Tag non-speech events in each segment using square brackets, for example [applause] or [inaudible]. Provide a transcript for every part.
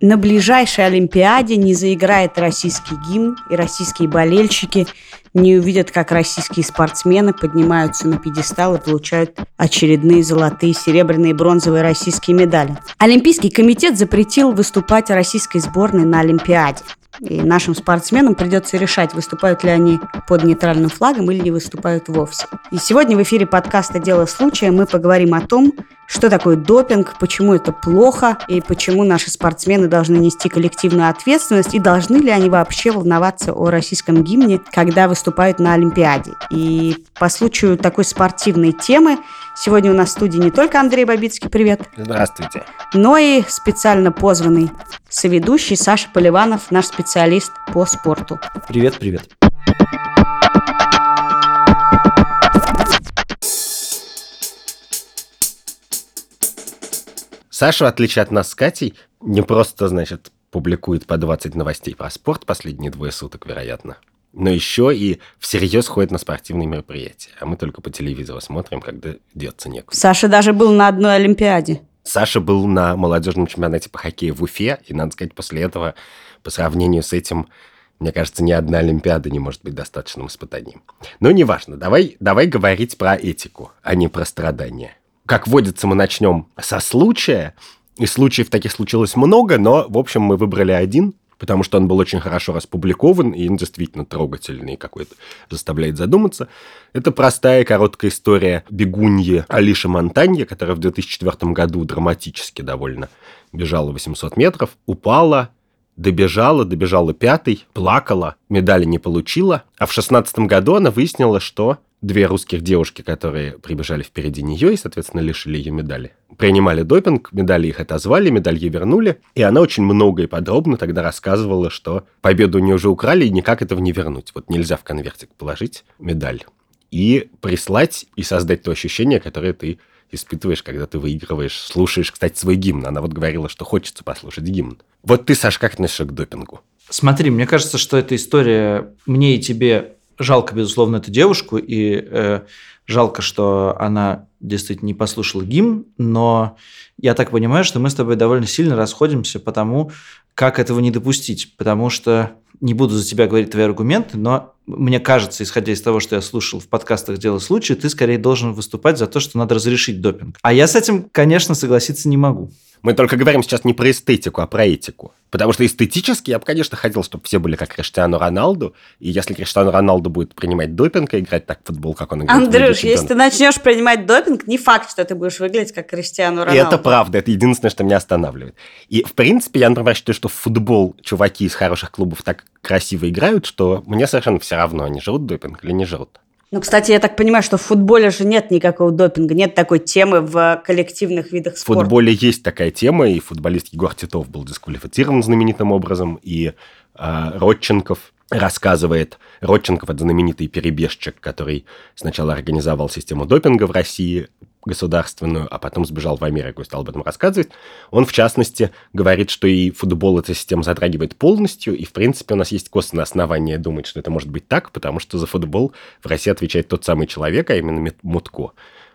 на ближайшей Олимпиаде не заиграет российский гимн, и российские болельщики не увидят, как российские спортсмены поднимаются на пьедестал и получают очередные золотые, серебряные и бронзовые российские медали. Олимпийский комитет запретил выступать российской сборной на Олимпиаде. И нашим спортсменам придется решать, выступают ли они под нейтральным флагом или не выступают вовсе. И сегодня в эфире подкаста «Дело случая» мы поговорим о том, что такое допинг, почему это плохо и почему наши спортсмены должны нести коллективную ответственность и должны ли они вообще волноваться о российском гимне, когда выступают на Олимпиаде. И по случаю такой спортивной темы сегодня у нас в студии не только Андрей Бабицкий, привет. Здравствуйте. Но и специально позванный соведущий Саша Поливанов, наш специалист по спорту. Привет, привет. Саша, в отличие от нас с Катей, не просто, значит, публикует по 20 новостей про спорт последние двое суток, вероятно, но еще и всерьез ходит на спортивные мероприятия. А мы только по телевизору смотрим, когда деться некуда. Саша даже был на одной Олимпиаде. Саша был на молодежном чемпионате по хоккею в Уфе, и, надо сказать, после этого, по сравнению с этим, мне кажется, ни одна Олимпиада не может быть достаточным испытанием. Но неважно, давай, давай говорить про этику, а не про страдания как водится, мы начнем со случая. И случаев таких случилось много, но, в общем, мы выбрали один, потому что он был очень хорошо распубликован, и он действительно трогательный какой-то, заставляет задуматься. Это простая короткая история бегуньи Алиши Монтанье, которая в 2004 году драматически довольно бежала 800 метров, упала, добежала, добежала пятый, плакала, медали не получила, а в 16 году она выяснила, что две русских девушки, которые прибежали впереди нее и, соответственно, лишили ее медали. Принимали допинг, медали их отозвали, медаль ей вернули, и она очень много и подробно тогда рассказывала, что победу у нее уже украли, и никак этого не вернуть. Вот нельзя в конвертик положить медаль и прислать, и создать то ощущение, которое ты испытываешь, когда ты выигрываешь, слушаешь, кстати, свой гимн. Она вот говорила, что хочется послушать гимн. Вот ты, Саш, как относишься к допингу? Смотри, мне кажется, что эта история мне и тебе жалко, безусловно, эту девушку, и э, жалко, что она действительно не послушала гимн, но я так понимаю, что мы с тобой довольно сильно расходимся по тому, как этого не допустить, потому что не буду за тебя говорить твои аргументы, но мне кажется, исходя из того, что я слушал в подкастах «Дело случая», ты скорее должен выступать за то, что надо разрешить допинг. А я с этим, конечно, согласиться не могу. Мы только говорим сейчас не про эстетику, а про этику. Потому что эстетически я бы, конечно, хотел, чтобы все были как Криштиану Роналду. И если Криштиану Роналду будет принимать допинг и играть так в футбол, как он играет Андрюш, если ты начнешь принимать допинг, не факт, что ты будешь выглядеть как Криштиану Роналду. И это правда, это единственное, что меня останавливает. И, в принципе, я, например, считаю, что в футбол чуваки из хороших клубов так красиво играют, что мне совершенно все равно, они жрут допинг или не жрут. Ну, кстати, я так понимаю, что в футболе же нет никакого допинга, нет такой темы в коллективных видах спорта. В футболе есть такая тема, и футболист Егор Титов был дисквалифицирован знаменитым образом, и э, Родченков рассказывает, Родченков – это знаменитый перебежчик, который сначала организовал систему допинга в России, государственную, а потом сбежал в Америку и стал об этом рассказывать. Он, в частности, говорит, что и футбол эта система затрагивает полностью, и, в принципе, у нас есть косвенное основание думать, что это может быть так, потому что за футбол в России отвечает тот самый человек, а именно Мутко,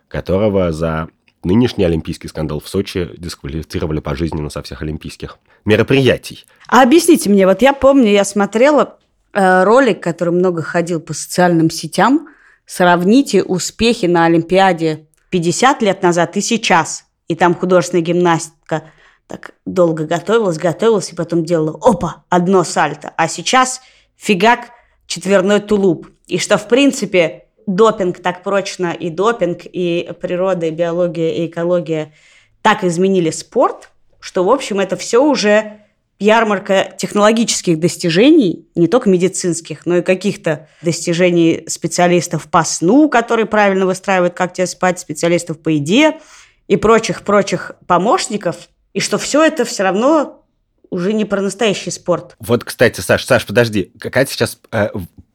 которого за нынешний олимпийский скандал в Сочи дисквалифицировали пожизненно со всех олимпийских мероприятий. А объясните мне, вот я помню, я смотрела э, ролик, который много ходил по социальным сетям, сравните успехи на Олимпиаде 50 лет назад и сейчас. И там художественная гимнастика так долго готовилась, готовилась, и потом делала, опа, одно сальто. А сейчас фигак, четверной тулуп. И что, в принципе, допинг так прочно, и допинг, и природа, и биология, и экология так изменили спорт, что, в общем, это все уже ярмарка технологических достижений, не только медицинских, но и каких-то достижений специалистов по сну, которые правильно выстраивают, как тебе спать, специалистов по еде и прочих-прочих помощников, и что все это все равно уже не про настоящий спорт. Вот, кстати, Саш, Саш, подожди, какая сейчас э,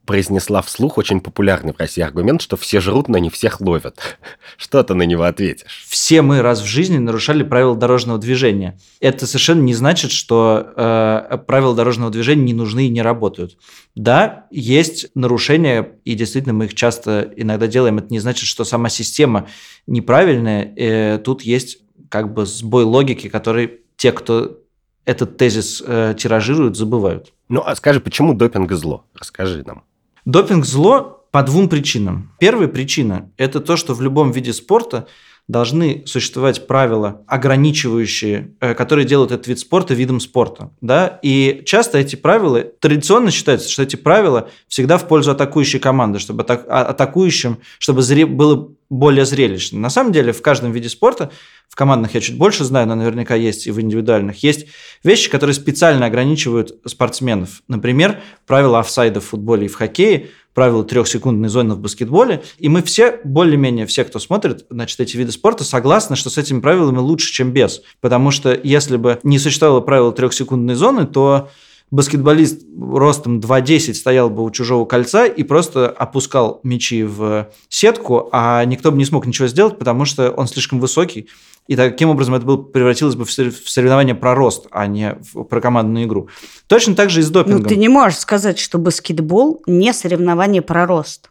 произнесла вслух очень популярный в России аргумент, что все жрут, но не всех ловят. [laughs] Что ты на него ответишь? Все мы раз в жизни нарушали правила дорожного движения. Это совершенно не значит, что э, правила дорожного движения не нужны и не работают. Да, есть нарушения, и действительно мы их часто иногда делаем. Это не значит, что сама система неправильная. Э, тут есть как бы сбой логики, который те, кто этот тезис э, тиражируют, забывают. Ну, а скажи, почему допинг зло? Расскажи нам. Допинг зло по двум причинам. Первая причина – это то, что в любом виде спорта должны существовать правила, ограничивающие, э, которые делают этот вид спорта видом спорта. Да? И часто эти правила, традиционно считается, что эти правила всегда в пользу атакующей команды, чтобы а, атакующим, чтобы было более зрелищно. На самом деле в каждом виде спорта, в командных я чуть больше знаю, но наверняка есть и в индивидуальных, есть вещи, которые специально ограничивают спортсменов. Например, правила офсайда в футболе и в хоккее – правила трехсекундной зоны в баскетболе, и мы все, более-менее все, кто смотрит, значит, эти виды спорта, согласны, что с этими правилами лучше, чем без. Потому что если бы не существовало правила трехсекундной зоны, то баскетболист ростом 2.10 стоял бы у чужого кольца и просто опускал мячи в сетку, а никто бы не смог ничего сделать, потому что он слишком высокий, и таким образом это было, превратилось бы в соревнование про рост, а не в, про командную игру. Точно так же и с допингом. Ну, ты не можешь сказать, что баскетбол не соревнование про рост.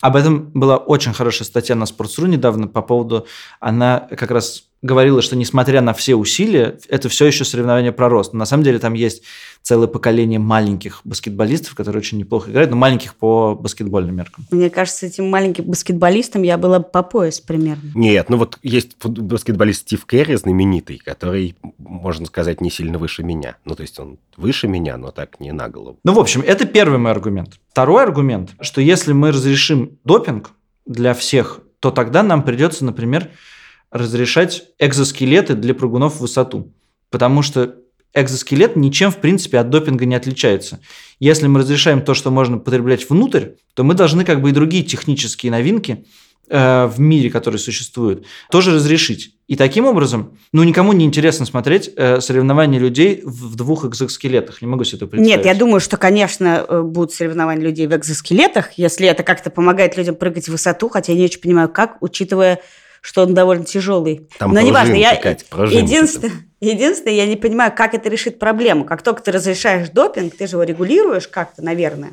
Об этом была очень хорошая статья на Sports.ru недавно по поводу... Она как раз говорила, что несмотря на все усилия, это все еще соревнование про рост. Но на самом деле там есть целое поколение маленьких баскетболистов, которые очень неплохо играют, но маленьких по баскетбольным меркам. Мне кажется, этим маленьким баскетболистом я была по пояс примерно. Нет, ну вот есть баскетболист Стив Керри знаменитый, который, можно сказать, не сильно выше меня. Ну, то есть он выше меня, но так не на голову. Ну, в общем, это первый мой аргумент. Второй аргумент, что если мы разрешим допинг для всех, то тогда нам придется, например, разрешать экзоскелеты для прыгунов в высоту. Потому что экзоскелет ничем, в принципе, от допинга не отличается. Если мы разрешаем то, что можно потреблять внутрь, то мы должны как бы и другие технические новинки э, в мире, которые существуют, тоже разрешить. И таким образом, ну, никому не интересно смотреть э, соревнования людей в, в двух экзоскелетах. Не могу себе это представить. Нет, я думаю, что, конечно, э, будут соревнования людей в экзоскелетах, если это как-то помогает людям прыгать в высоту, хотя я не очень понимаю, как, учитывая что он довольно тяжелый. Там Но неважно, я Кать, единственное, единственное, я не понимаю, как это решит проблему. Как только ты разрешаешь допинг, ты же его регулируешь как-то, наверное,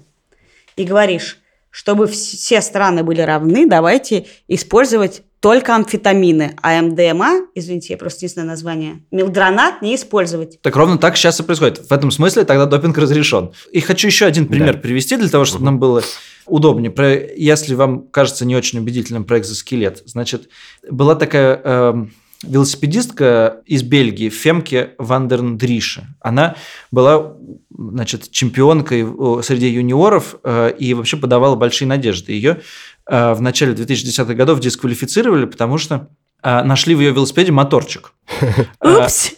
и говоришь, чтобы все страны были равны, давайте использовать только амфетамины, а МДМА, извините, я просто не знаю название, милдронат не использовать. Так ровно так сейчас и происходит. В этом смысле тогда допинг разрешен. И хочу еще один пример да. привести для того, чтобы угу. нам было удобнее. Про, если вам кажется не очень убедительным про экзоскелет, значит, была такая э, велосипедистка из Бельгии, Фемке Вандерндрише. Она была значит, чемпионкой среди юниоров э, и вообще подавала большие надежды. Ее Э, в начале 2010-х годов дисквалифицировали, потому что э, нашли в ее велосипеде моторчик. [laughs] Э, Упс!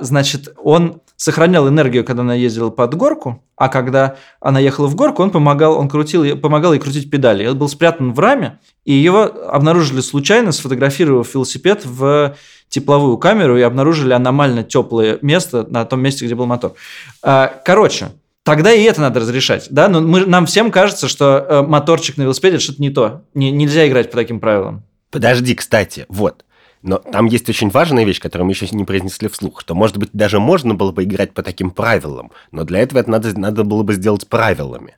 Значит, он сохранял энергию, когда она ездила под горку, а когда она ехала в горку, он помогал, он крутил, помогал ей крутить педали. Он был спрятан в раме, и его обнаружили случайно, сфотографировав велосипед в тепловую камеру и обнаружили аномально теплое место на том месте, где был мотор. Короче, Тогда и это надо разрешать, да? Но мы, нам всем кажется, что э, моторчик на велосипеде что-то не то. Не, нельзя играть по таким правилам. Подожди, кстати, вот. Но там есть очень важная вещь, которую мы еще не произнесли вслух, что, может быть, даже можно было бы играть по таким правилам, но для этого это надо, надо было бы сделать правилами.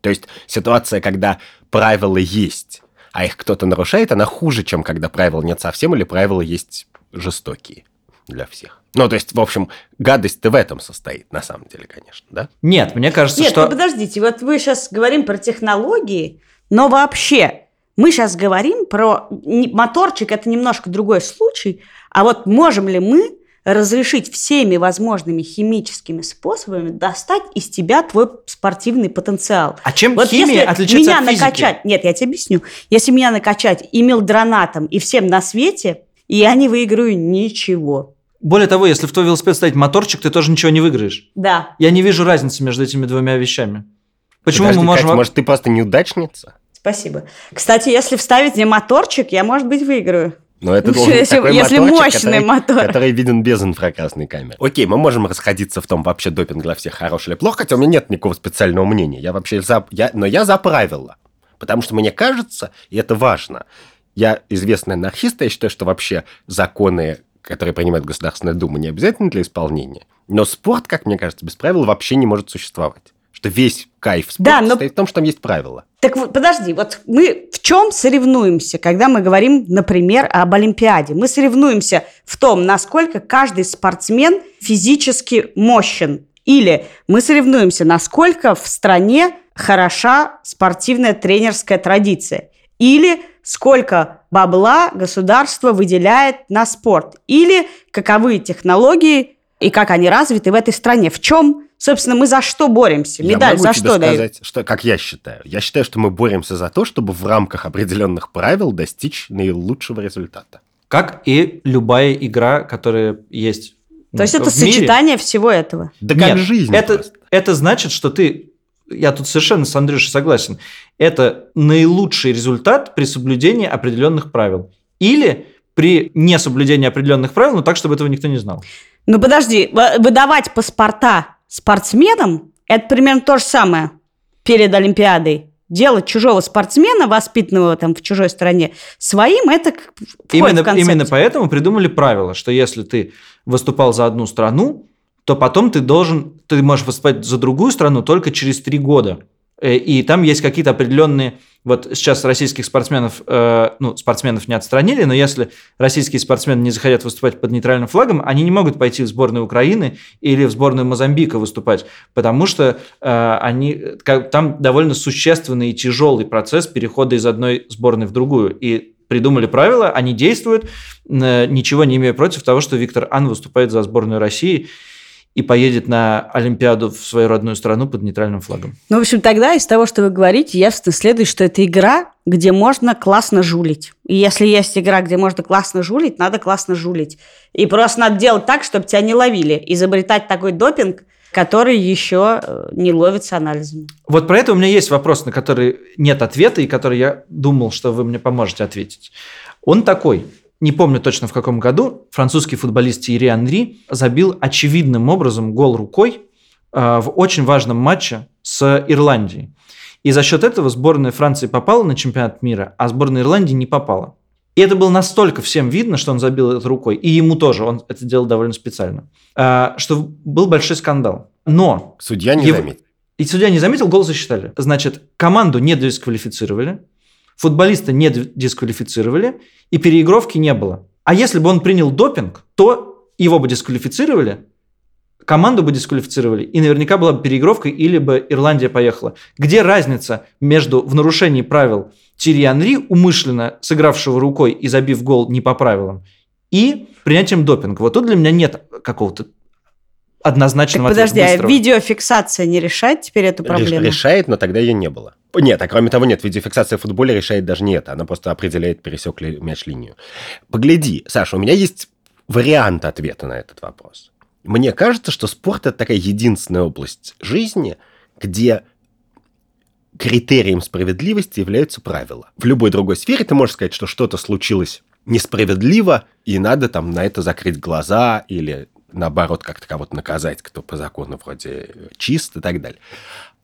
То есть ситуация, когда правила есть, а их кто-то нарушает, она хуже, чем когда правил нет совсем или правила есть жестокие для всех. Ну, то есть, в общем, гадость-то в этом состоит, на самом деле, конечно, да? Нет, мне кажется, Нет, что... Нет, подождите, вот вы сейчас говорим про технологии, но вообще мы сейчас говорим про... Моторчик – это немножко другой случай, а вот можем ли мы разрешить всеми возможными химическими способами достать из тебя твой спортивный потенциал. А чем вот химия если отличается меня от физики? накачать, нет, я тебе объясню. Если меня накачать и мелдронатом, и всем на свете, я не выиграю ничего. Более того, если в твой велосипед ставить моторчик, ты тоже ничего не выиграешь. Да. Я не вижу разницы между этими двумя вещами. Почему Подожди, мы можем... Катя, может, ты просто неудачница? Спасибо. Кстати, если вставить мне моторчик, я, может быть, выиграю. Но это должен если, такой если моторчик, мощный который, мотор. который виден без инфракрасной камеры. Окей, мы можем расходиться в том, вообще допинг для всех хорош или плохо, хотя у меня нет никакого специального мнения. Я вообще за... Я, но я за правила. Потому что мне кажется, и это важно, я известный анархист, я считаю, что вообще законы которые принимает Государственная Дума, не обязательно для исполнения. Но спорт, как мне кажется, без правил вообще не может существовать. Что весь кайф спорта да, но... состоит в том, что там есть правила. Так вот, подожди, вот мы в чем соревнуемся, когда мы говорим, например, об Олимпиаде? Мы соревнуемся в том, насколько каждый спортсмен физически мощен. Или мы соревнуемся, насколько в стране хороша спортивная тренерская традиция. Или сколько бабла государство выделяет на спорт. Или каковы технологии и как они развиты в этой стране. В чем Собственно, мы за что боремся? Медаль я могу за тебе что сказать, дают? что, как я считаю. Я считаю, что мы боремся за то, чтобы в рамках определенных правил достичь наилучшего результата. Как и любая игра, которая есть То есть ну, это в мире. сочетание всего этого. Да Нет, как жизнь это, просто. это значит, что ты... Я тут совершенно с Андрюшей согласен. Это наилучший результат при соблюдении определенных правил. Или при несоблюдении определенных правил, но так, чтобы этого никто не знал. Ну подожди, выдавать паспорта спортсменам – это примерно то же самое перед Олимпиадой. Делать чужого спортсмена, воспитанного там в чужой стране, своим, это входит в Именно, концепцию. именно поэтому придумали правило, что если ты выступал за одну страну, то потом ты должен, ты можешь выступать за другую страну только через три года. Э, И там есть какие-то определенные, вот сейчас российских спортсменов, э, ну, спортсменов не отстранили, но если российские спортсмены не захотят выступать под нейтральным флагом, они не могут пойти в сборную Украины или в сборную Мозамбика выступать, потому что э, они, как- там довольно существенный и тяжелый процесс перехода из одной сборной в другую. И придумали правила, они действуют, э, ничего не имея против того, что Виктор Ан выступает за сборную России и поедет на Олимпиаду в свою родную страну под нейтральным флагом. Ну, в общем, тогда из того, что вы говорите, явственно следует, что это игра, где можно классно жулить. И если есть игра, где можно классно жулить, надо классно жулить. И просто надо делать так, чтобы тебя не ловили. Изобретать такой допинг, который еще э, не ловится анализами. Вот про это у меня есть вопрос, на который нет ответа, и который я думал, что вы мне поможете ответить. Он такой. Не помню точно в каком году французский футболист Тири Анри забил очевидным образом гол рукой э, в очень важном матче с Ирландией. И за счет этого сборная Франции попала на чемпионат мира, а сборная Ирландии не попала. И это было настолько всем видно, что он забил это рукой, и ему тоже, он это делал довольно специально, э, что был большой скандал. Но Судья не Ев- заметил. и судья не заметил, гол засчитали. Значит, команду не дисквалифицировали, футболиста не дисквалифицировали, и переигровки не было. А если бы он принял допинг, то его бы дисквалифицировали, команду бы дисквалифицировали, и наверняка была бы переигровка, или бы Ирландия поехала. Где разница между в нарушении правил Тири Анри, умышленно сыгравшего рукой и забив гол не по правилам, и принятием допинга? Вот тут для меня нет какого-то Так однозначного подожди, ответа. а быстрого. видеофиксация не решает теперь эту Реш- проблему? решает, но тогда ее не было. Нет, а кроме того, нет, видеофиксация в футболе решает даже не это. Она просто определяет, пересек ли мяч линию. Погляди, Саша, у меня есть вариант ответа на этот вопрос. Мне кажется, что спорт это такая единственная область жизни, где критерием справедливости являются правила. В любой другой сфере ты можешь сказать, что что-то случилось несправедливо, и надо там на это закрыть глаза или наоборот как-то кого-то наказать, кто по закону вроде чист и так далее.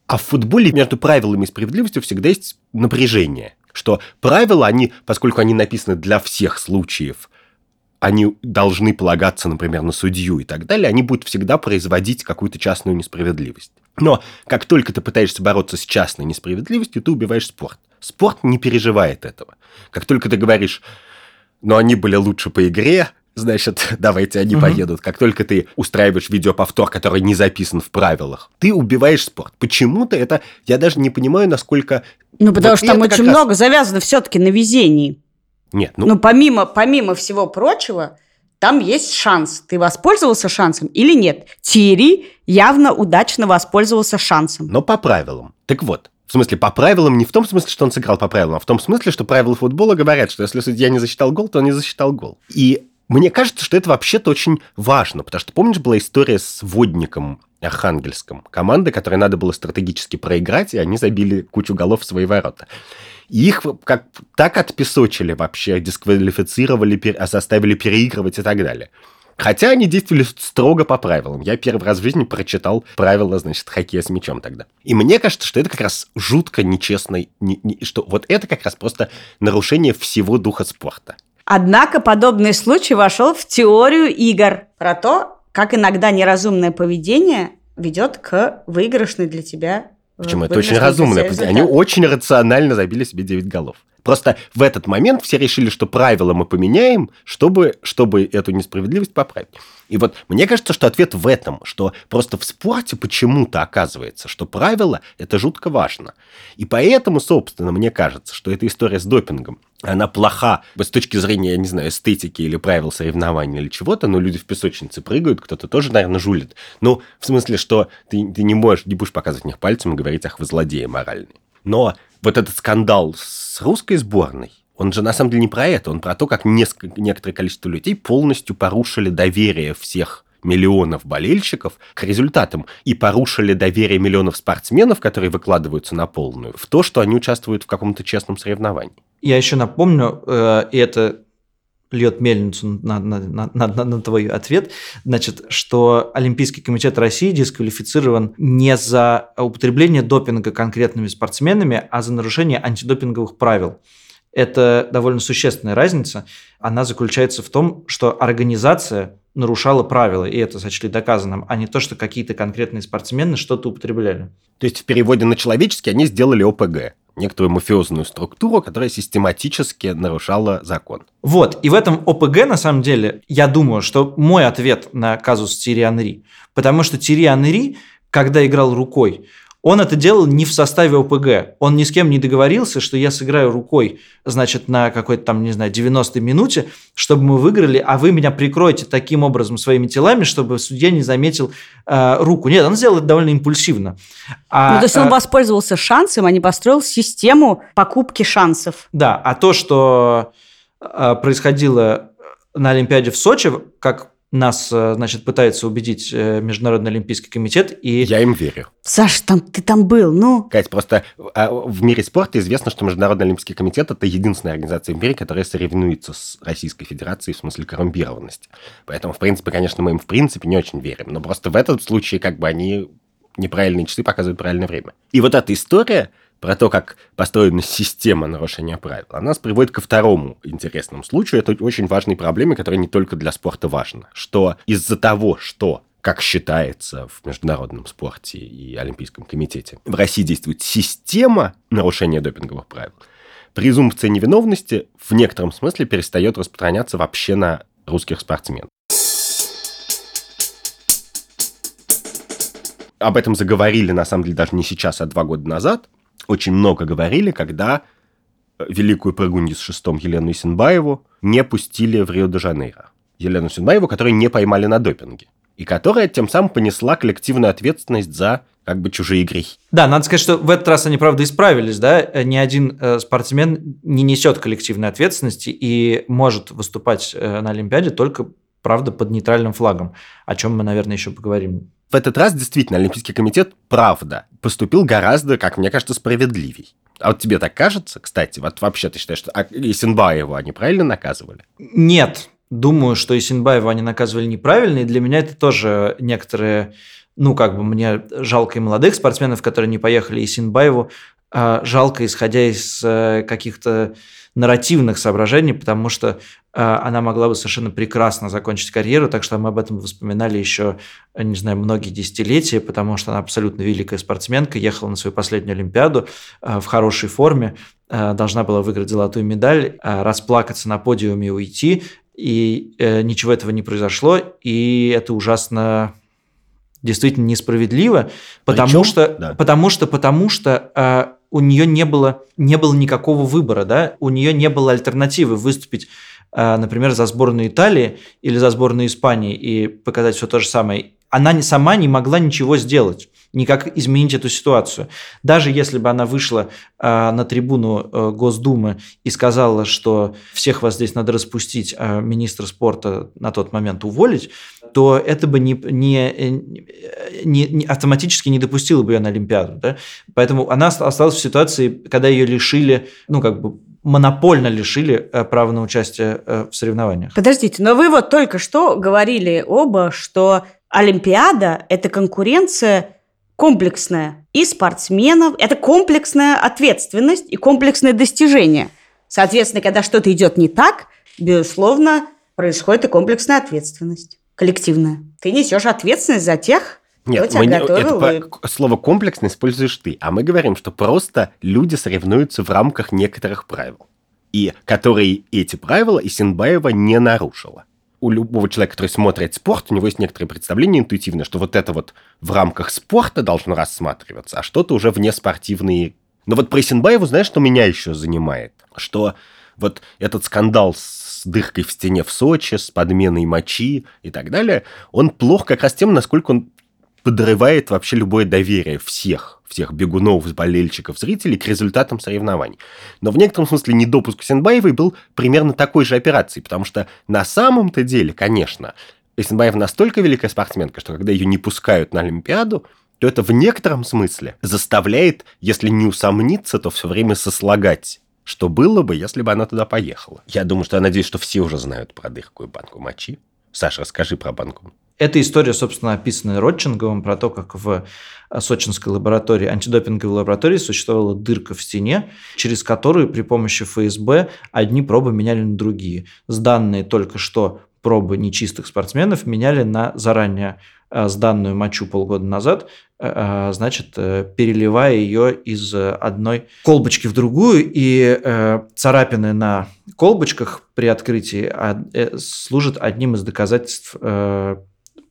А в футболе между правилами и справедливостью всегда есть напряжение, что правила, они, поскольку они написаны для всех случаев, они должны полагаться, например, на судью и так далее, они будут всегда производить какую-то частную несправедливость. Но как только ты пытаешься бороться с частной несправедливостью, ты убиваешь спорт. Спорт не переживает этого. Как только ты говоришь, но они были лучше по игре, значит, [laughs] давайте они Мгм. поедут. Как только ты устраиваешь видеоповтор, который не записан в правилах, ты убиваешь спорт. Почему-то это, я даже не понимаю, насколько... Ну, потому Вот что там очень раз- много завязано все-таки на везении. Нет, ну, Ну, помимо, помимо всего прочего, там есть шанс. Ты воспользовался шансом или нет? Тири явно удачно воспользовался шансом. но по правилам. Так вот, в смысле, по правилам не в том смысле, что он сыграл по правилам, а в том смысле, что правила футбола говорят, что если судья не засчитал гол, то он не засчитал гол. И мне кажется, что это вообще-то очень важно, потому что, помнишь, была история с водником Архангельском, команда, которой надо было стратегически проиграть, и они забили кучу голов в свои ворота. И их как так отпесочили вообще, дисквалифицировали, а заставили переигрывать и так далее. Хотя они действовали строго по правилам. Я первый раз в жизни прочитал правила, значит, хоккея с мячом тогда. И мне кажется, что это как раз жутко нечестно, не- не- что вот это как раз просто нарушение всего духа спорта. Однако подобный случай вошел в теорию игр про то, как иногда неразумное поведение ведет к выигрышной для тебя Почему? Э, Это очень вынесли разумно. результат. Они очень рационально забили себе 9 голов. Просто в этот момент все решили, что правила мы поменяем, чтобы, чтобы эту несправедливость поправить. И вот мне кажется, что ответ в этом, что просто в спорте почему-то оказывается, что правила – это жутко важно. И поэтому, собственно, мне кажется, что эта история с допингом, она плоха с точки зрения, я не знаю, эстетики или правил соревнований или чего-то, но люди в песочнице прыгают, кто-то тоже, наверное, жулит. Ну, в смысле, что ты, ты не можешь, не будешь показывать них пальцем и говорить, ах, вы злодеи моральные. Но вот этот скандал с русской сборной, он же на самом деле не про это, он про то, как несколько, некоторое количество людей полностью порушили доверие всех миллионов болельщиков к результатам и порушили доверие миллионов спортсменов, которые выкладываются на полную, в то, что они участвуют в каком-то честном соревновании. Я еще напомню, э, и это льет мельницу на, на, на, на, на твой ответ, значит, что Олимпийский комитет России дисквалифицирован не за употребление допинга конкретными спортсменами, а за нарушение антидопинговых правил. Это довольно существенная разница. Она заключается в том, что организация нарушала правила, и это сочли доказанным, а не то, что какие-то конкретные спортсмены что-то употребляли. То есть в переводе на человеческий они сделали ОПГ, некоторую мафиозную структуру, которая систематически нарушала закон. Вот, и в этом ОПГ, на самом деле, я думаю, что мой ответ на казус Тири Анри, потому что Тири Анри, когда играл рукой, он это делал не в составе ОПГ. Он ни с кем не договорился, что я сыграю рукой, значит, на какой-то там, не знаю, 90-й минуте, чтобы мы выиграли, а вы меня прикроете таким образом своими телами, чтобы судья не заметил э, руку. Нет, он сделал это довольно импульсивно. А, ну, то есть он э, воспользовался шансом, а не построил систему покупки шансов. Да, а то, что э, происходило на Олимпиаде в Сочи, как нас, э, значит, пытается убедить э, Международный Олимпийский комитет, и Я им верю. Саш, там, ты там был, ну. Кать, просто а, в мире спорта известно, что Международный Олимпийский комитет – это единственная организация в мире, которая соревнуется с Российской Федерацией в смысле коррумпированности. Поэтому, в принципе, конечно, мы им в принципе не очень верим. Но просто в этом случае как бы они неправильные часы показывают правильное время. И вот эта история про то, как построена система нарушения правил, она нас приводит ко второму интересному случаю. Это очень важной проблеме, которая не только для спорта важна. Что из-за того, что как считается в международном спорте и Олимпийском комитете, в России действует система нарушения допинговых правил, презумпция невиновности в некотором смысле перестает распространяться вообще на русских спортсменов. Об этом заговорили, на самом деле, даже не сейчас, а два года назад. Очень много говорили, когда великую прыгунью с шестом Елену Исенбаеву не пустили в Рио-де-Жанейро. Елену Исенбаеву, которую не поймали на допинге. И которая тем самым понесла коллективную ответственность за как бы чужие грехи. Да, надо сказать, что в этот раз они, правда, исправились, да, ни один э, спортсмен не несет коллективной ответственности и может выступать э, на Олимпиаде только, правда, под нейтральным флагом, о чем мы, наверное, еще поговорим. В этот раз действительно Олимпийский комитет, правда, поступил гораздо, как мне кажется, справедливей. А вот тебе так кажется, кстати, вот вообще ты считаешь, что а Исенбаева они правильно наказывали? Нет, думаю, что Исенбаева они наказывали неправильно, и для меня это тоже некоторые, ну, как бы мне жалко и молодых спортсменов, которые не поехали, и Исенбаеву э, жалко, исходя из э, каких-то нарративных соображений, потому что э, она могла бы совершенно прекрасно закончить карьеру, так что мы об этом вспоминали еще, не знаю, многие десятилетия, потому что она абсолютно великая спортсменка, ехала на свою последнюю Олимпиаду э, в хорошей форме, э, должна была выиграть золотую медаль, э, расплакаться на подиуме и уйти, и э, ничего этого не произошло, и это ужасно действительно несправедливо, потому Причем, что, да. потому что, потому что э, у нее не было, не было никакого выбора, да, у нее не было альтернативы выступить, э, например, за сборную Италии или за сборную Испании и показать все то же самое. Она сама не могла ничего сделать, никак изменить эту ситуацию. Даже если бы она вышла э, на трибуну э, Госдумы и сказала, что всех вас здесь надо распустить, а министра спорта на тот момент уволить, то это бы не, не, не, не автоматически не допустило бы ее на Олимпиаду. Да? Поэтому она осталась в ситуации, когда ее лишили, ну, как бы монопольно лишили э, права на участие э, в соревнованиях. Подождите, но вы вот только что говорили оба, что Олимпиада – это конкуренция комплексная и спортсменов, это комплексная ответственность и комплексное достижение. Соответственно, когда что-то идет не так, безусловно, происходит и комплексная ответственность, коллективная. Ты несешь ответственность за тех, Нет, Кто мы готовил? это И- слово комплексно используешь ты, а мы говорим, что просто люди соревнуются в рамках некоторых правил, и которые эти правила Исенбаева не нарушила. У любого человека, который смотрит спорт, у него есть некоторые представления интуитивно, что вот это вот в рамках спорта должно рассматриваться, а что-то уже вне спортивные. Но вот про Исенбаеву, знаешь, что меня еще занимает? Что вот этот скандал с дыркой в стене в Сочи, с подменой мочи и так далее, он плох как раз тем, насколько он подрывает вообще любое доверие всех, всех бегунов, болельщиков, зрителей к результатам соревнований. Но в некотором смысле недопуск Сенбаевой был примерно такой же операцией, потому что на самом-то деле, конечно, Эсенбаева настолько великая спортсменка, что когда ее не пускают на Олимпиаду, то это в некотором смысле заставляет, если не усомниться, то все время сослагать что было бы, если бы она туда поехала. Я думаю, что я надеюсь, что все уже знают про дыркую банку мочи. Саша, расскажи про банку. Эта история, собственно, описана Родченковым про то, как в сочинской лаборатории, антидопинговой лаборатории существовала дырка в стене, через которую при помощи ФСБ одни пробы меняли на другие. Сданные только что пробы нечистых спортсменов меняли на заранее э, сданную мочу полгода назад, э, э, значит, переливая ее из одной колбочки в другую, и царапины на колбочках при открытии а, служат одним из доказательств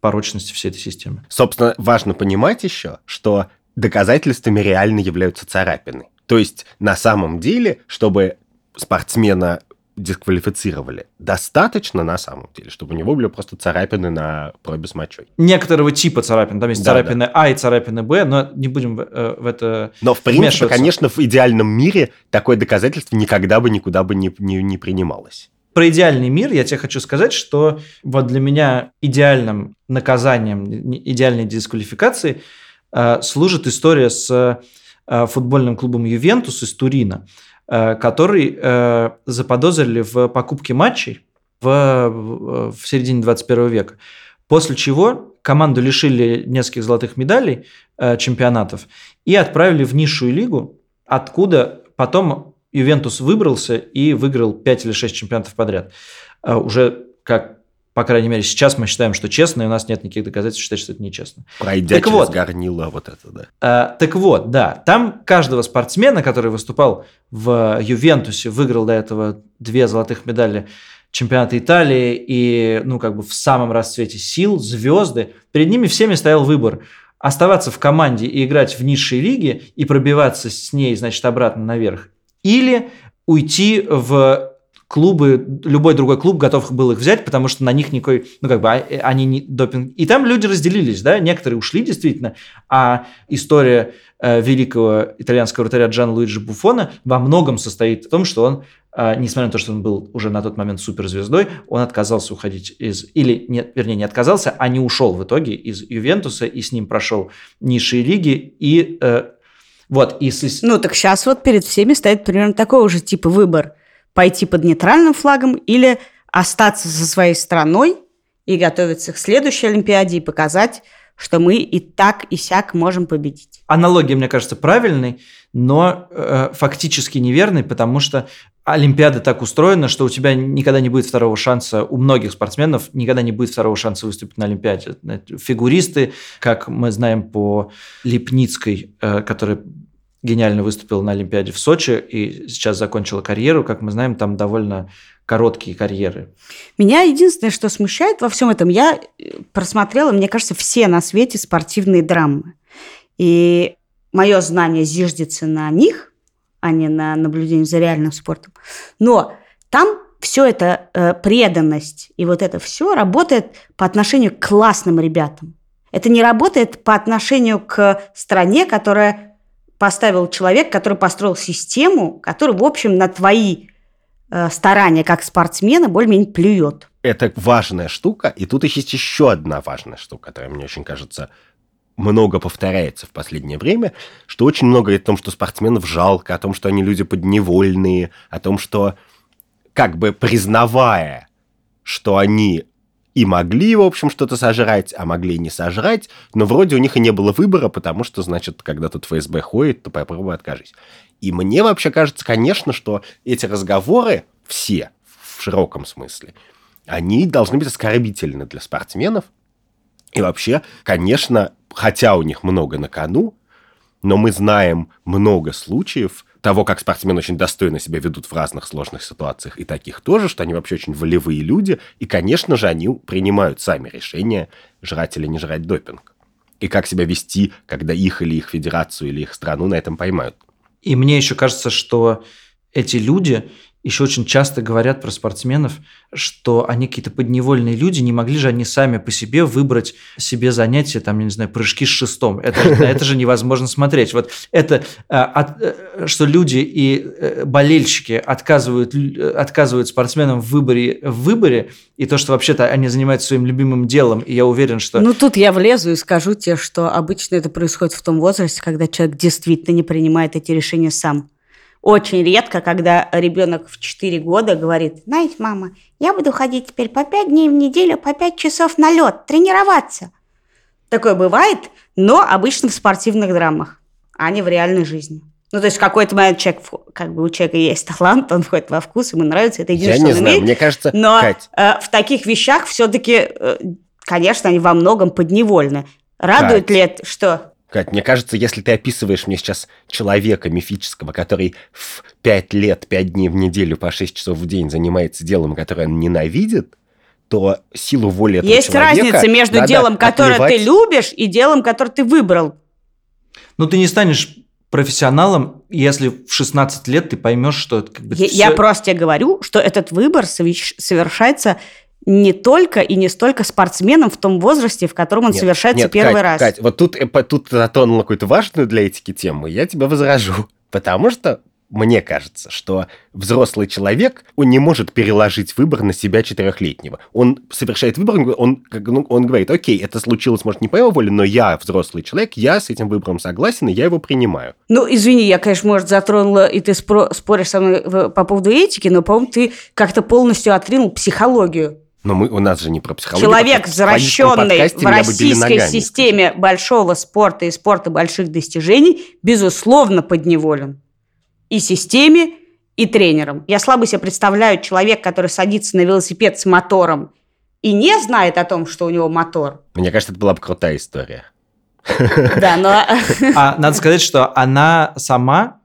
порочности всей этой системы. Собственно, важно понимать еще, что доказательствами реально являются царапины. То есть, на самом деле, чтобы спортсмена дисквалифицировали, достаточно на самом деле, чтобы у него были просто царапины на пробе с мочой. Некоторого типа царапин. Там есть Да, царапины А и царапины Б, но не будем в, э, в это... Но, в принципе, конечно, в идеальном мире такое доказательство никогда бы никуда бы не, не, не принималось. Про идеальный мир я тебе хочу сказать, что вот для меня идеальным наказанием, идеальной дисквалификацией э, служит история с э, футбольным клубом Ювентус из Турина, который э, заподозрили в покупке матчей в, в, в середине 21 века. После чего команду лишили нескольких золотых медалей э, чемпионатов и отправили в низшую лигу, откуда потом Ювентус выбрался и выиграл 5 или 6 чемпионатов подряд. Э, Уже как, по крайней мере, сейчас мы считаем, что честно, и у нас нет никаких доказательств считать, что это нечестно. Пройдя Так через вот. горнило вот это, да. Э, так вот, да, там каждого спортсмена, который выступал в Ювентусе, выиграл до этого две золотых медали чемпионата Италии и, ну, как бы в самом расцвете сил, звезды, перед ними всеми стоял выбор оставаться в команде и играть в низшей лиге и пробиваться с ней, значит, обратно наверх, или уйти в клубы, любой другой клуб готов был их взять, потому что на них никакой, ну как бы а- э, они не допинг. И там люди разделились, да, некоторые ушли действительно, а история э, великого итальянского вратаря Джан Луиджи Буфона во многом состоит в том, что он, э, несмотря на то, что он был уже на тот момент суперзвездой, он отказался уходить из, или, нет, вернее, не отказался, а не ушел в итоге из Ювентуса, и с ним прошел низшие лиги, и э, вот, и Ну, так сейчас вот перед всеми стоит примерно такой же типа выбор. Пойти под нейтральным флагом или остаться со своей страной и готовиться к следующей Олимпиаде и показать, что мы и так, и сяк можем победить. Аналогия, мне кажется, правильной, но э, фактически неверной, потому что Олимпиада так устроена, что у тебя никогда не будет второго шанса, у многих спортсменов никогда не будет второго шанса выступить на Олимпиаде. Фигуристы, как мы знаем по Липницкой, э, которая гениально выступила на Олимпиаде в Сочи и сейчас закончила карьеру, как мы знаем, там довольно короткие карьеры. Меня единственное, что смущает во всем этом, я э, просмотрела, мне кажется, все на свете спортивные драмы. И мое знание зиждется на них, а не на наблюдении за реальным спортом. Но там все это э, преданность и вот это все работает по отношению к классным ребятам. Это не работает по отношению к стране, которая поставил человек, который построил систему, который, в общем, на твои э, старания как спортсмена более-менее плюет. это важная штука, и тут есть еще одна важная штука, которая мне очень кажется много повторяется в последнее время, что очень много о том, что спортсменов жалко, о том, что они люди подневольные, о том, что как бы признавая, что они и могли, в общем, что-то сожрать, а могли и не сожрать, но вроде у них и не было выбора, потому что, значит, когда тут ФСБ ходит, то попробуй откажись. И мне вообще кажется, конечно, что эти разговоры все, в широком смысле, они должны быть оскорбительны для спортсменов. И вообще, конечно, хотя у них много на кону, но мы знаем много случаев того, как спортсмены очень достойно себя ведут в разных сложных ситуациях, и таких тоже, что они вообще очень волевые люди, и, конечно же, они принимают сами решение, жрать или не жрать допинг. И как себя вести, когда их или их федерацию, или их страну на этом поймают. И мне еще кажется, что эти люди еще очень часто говорят про спортсменов, что они какие-то подневольные люди, не могли же они сами по себе выбрать себе занятие, там, я не знаю, прыжки с шестом. Это, это же невозможно смотреть. Вот это, а, э, что люди и э, болельщики отказывают, отказывают спортсменам в выборе, в выборе, и то, что вообще-то они занимаются своим любимым делом, и я уверен, что... Ну, тут я влезу и скажу тебе, что обычно это происходит в том возрасте, когда человек действительно не принимает эти решения сам. Очень редко, когда ребенок в 4 года говорит, знаете, мама, я буду ходить теперь по 5 дней в неделю, по 5 часов на лед, тренироваться. Такое бывает, но обычно в спортивных драмах, а не в реальной жизни. Ну, то есть в какой-то момент человек, как бы у человека есть талант, он входит во вкус, ему нравится, это единственное, Я не знаю, умеет. мне кажется, Но Кать... э, в таких вещах все-таки, э, конечно, они во многом подневольны. Радует Кать. ли это, что? Кать, мне кажется, если ты описываешь мне сейчас человека мифического, который в 5 лет, 5 дней в неделю по 6 часов в день занимается делом, которое он ненавидит, то силу воли этого Есть человека... Есть разница между делом, которое отливать... ты любишь, и делом, которое ты выбрал. Ну, ты не станешь профессионалом, если в 16 лет ты поймешь, что это как бы... Я, все... я просто тебе говорю, что этот выбор совершается не только и не столько спортсменом в том возрасте, в котором он нет, совершается нет, первый Кать, раз. Кать, вот тут, э, тут затонула какую-то важную для этики тему, я тебя возражу. [laughs] Потому что мне кажется, что взрослый человек, он не может переложить выбор на себя четырехлетнего. Он совершает выбор, он, ну, он говорит, окей, это случилось, может, не по его воле, но я взрослый человек, я с этим выбором согласен, и я его принимаю. Ну, извини, я, конечно, может, затронула, и ты спро- споришь со мной по поводу этики, но, по-моему, ты как-то полностью отринул психологию но мы, у нас же не про психологию. Человек, возвращенный в российской системе большого спорта и спорта больших достижений, безусловно, подневолен. И системе, и тренерам. Я слабо себе представляю человек, который садится на велосипед с мотором и не знает о том, что у него мотор. Мне кажется, это была бы крутая история. Да, но... А, надо сказать, что она сама